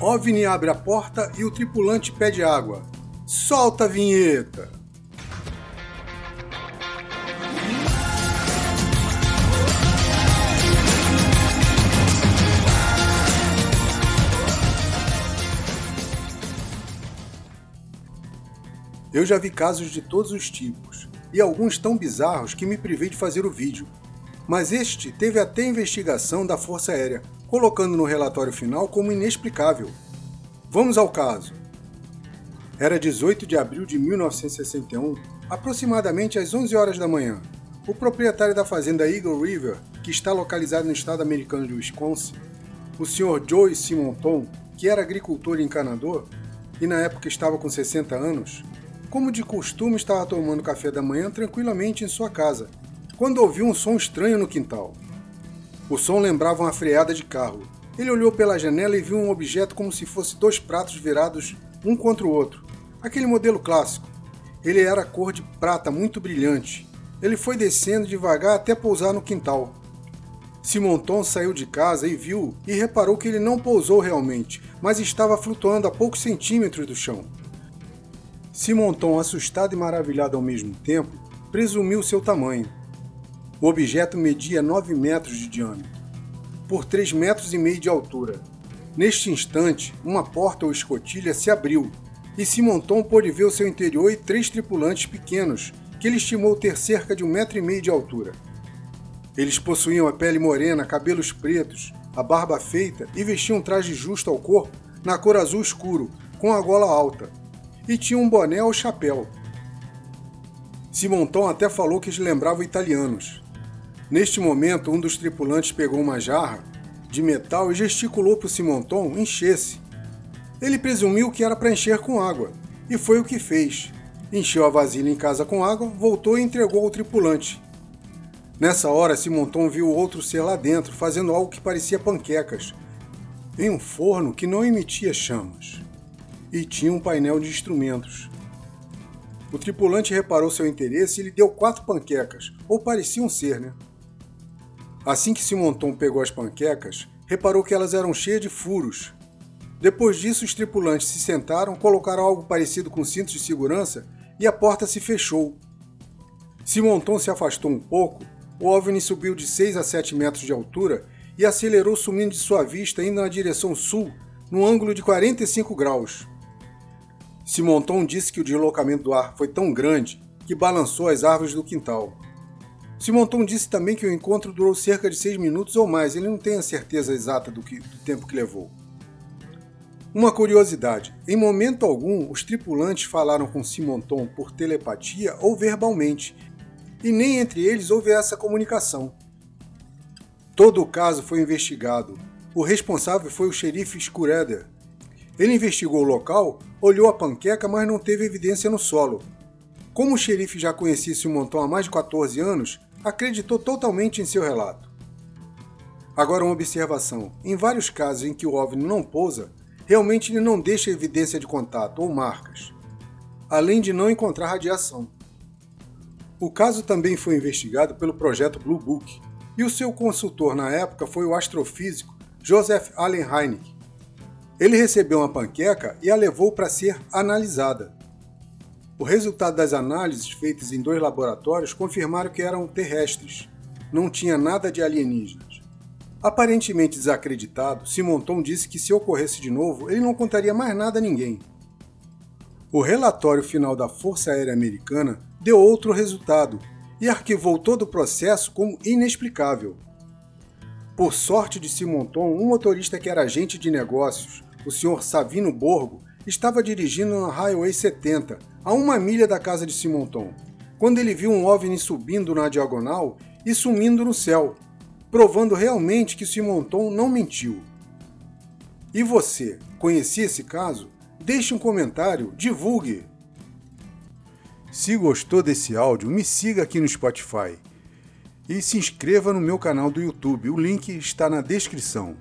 OVNI abre a porta e o tripulante pede água. Solta a vinheta! Eu já vi casos de todos os tipos, e alguns tão bizarros que me privei de fazer o vídeo. Mas este teve até investigação da Força Aérea, colocando no relatório final como inexplicável. Vamos ao caso. Era 18 de abril de 1961, aproximadamente às 11 horas da manhã. O proprietário da fazenda Eagle River, que está localizada no estado americano de Wisconsin, o Sr. Joey Simonton, que era agricultor e encanador, e na época estava com 60 anos, como de costume, estava tomando café da manhã tranquilamente em sua casa, quando ouviu um som estranho no quintal. O som lembrava uma freada de carro. Ele olhou pela janela e viu um objeto como se fosse dois pratos virados um contra o outro. Aquele modelo clássico. Ele era cor de prata muito brilhante. Ele foi descendo devagar até pousar no quintal. Simonton saiu de casa e viu e reparou que ele não pousou realmente, mas estava flutuando a poucos centímetros do chão. Simonton, assustado e maravilhado ao mesmo tempo, presumiu seu tamanho. O objeto media 9 metros de diâmetro, por 3 metros e meio de altura. Neste instante, uma porta ou escotilha se abriu e Simonton pôde ver o seu interior e três tripulantes pequenos, que ele estimou ter cerca de um metro e meio de altura. Eles possuíam a pele morena, cabelos pretos, a barba feita e vestiam um traje justo ao corpo na cor azul escuro, com a gola alta, e tinha um boné ou chapéu. Simonton até falou que eles lembravam italianos. Neste momento, um dos tripulantes pegou uma jarra de metal e gesticulou para o Simonton encher-se. Ele presumiu que era para encher com água, e foi o que fez. Encheu a vasilha em casa com água, voltou e entregou ao tripulante. Nessa hora, Simonton viu outro ser lá dentro, fazendo algo que parecia panquecas, em um forno que não emitia chamas e tinha um painel de instrumentos. O tripulante reparou seu interesse e lhe deu quatro panquecas, ou pareciam ser, né? Assim que Simonton pegou as panquecas, reparou que elas eram cheias de furos. Depois disso, os tripulantes se sentaram, colocaram algo parecido com cintos de segurança e a porta se fechou. Simonton se afastou um pouco, o OVNI subiu de 6 a 7 metros de altura e acelerou sumindo de sua vista indo na direção sul, num ângulo de 45 graus. Simonton disse que o deslocamento do ar foi tão grande que balançou as árvores do quintal. Simonton disse também que o encontro durou cerca de seis minutos ou mais, ele não tem a certeza exata do, que, do tempo que levou. Uma curiosidade: em momento algum, os tripulantes falaram com Simonton por telepatia ou verbalmente, e nem entre eles houve essa comunicação. Todo o caso foi investigado. O responsável foi o xerife Scureder, ele investigou o local, olhou a panqueca, mas não teve evidência no solo. Como o xerife já conhecia esse montão há mais de 14 anos, acreditou totalmente em seu relato. Agora uma observação: em vários casos em que o OVNI não pousa, realmente ele não deixa evidência de contato ou marcas, além de não encontrar radiação. O caso também foi investigado pelo projeto Blue Book, e o seu consultor na época foi o astrofísico Joseph Allen Hynek, ele recebeu uma panqueca e a levou para ser analisada. O resultado das análises feitas em dois laboratórios confirmaram que eram terrestres, não tinha nada de alienígenas. Aparentemente desacreditado, Simonton disse que se ocorresse de novo, ele não contaria mais nada a ninguém. O relatório final da Força Aérea Americana deu outro resultado e arquivou todo o processo como inexplicável. Por sorte de Simonton, um motorista que era agente de negócios o Sr. Savino Borgo, estava dirigindo na Highway 70, a uma milha da casa de Simonton, quando ele viu um OVNI subindo na diagonal e sumindo no céu, provando realmente que Simonton não mentiu. E você, conhecia esse caso? Deixe um comentário, divulgue! Se gostou desse áudio, me siga aqui no Spotify e se inscreva no meu canal do YouTube, o link está na descrição.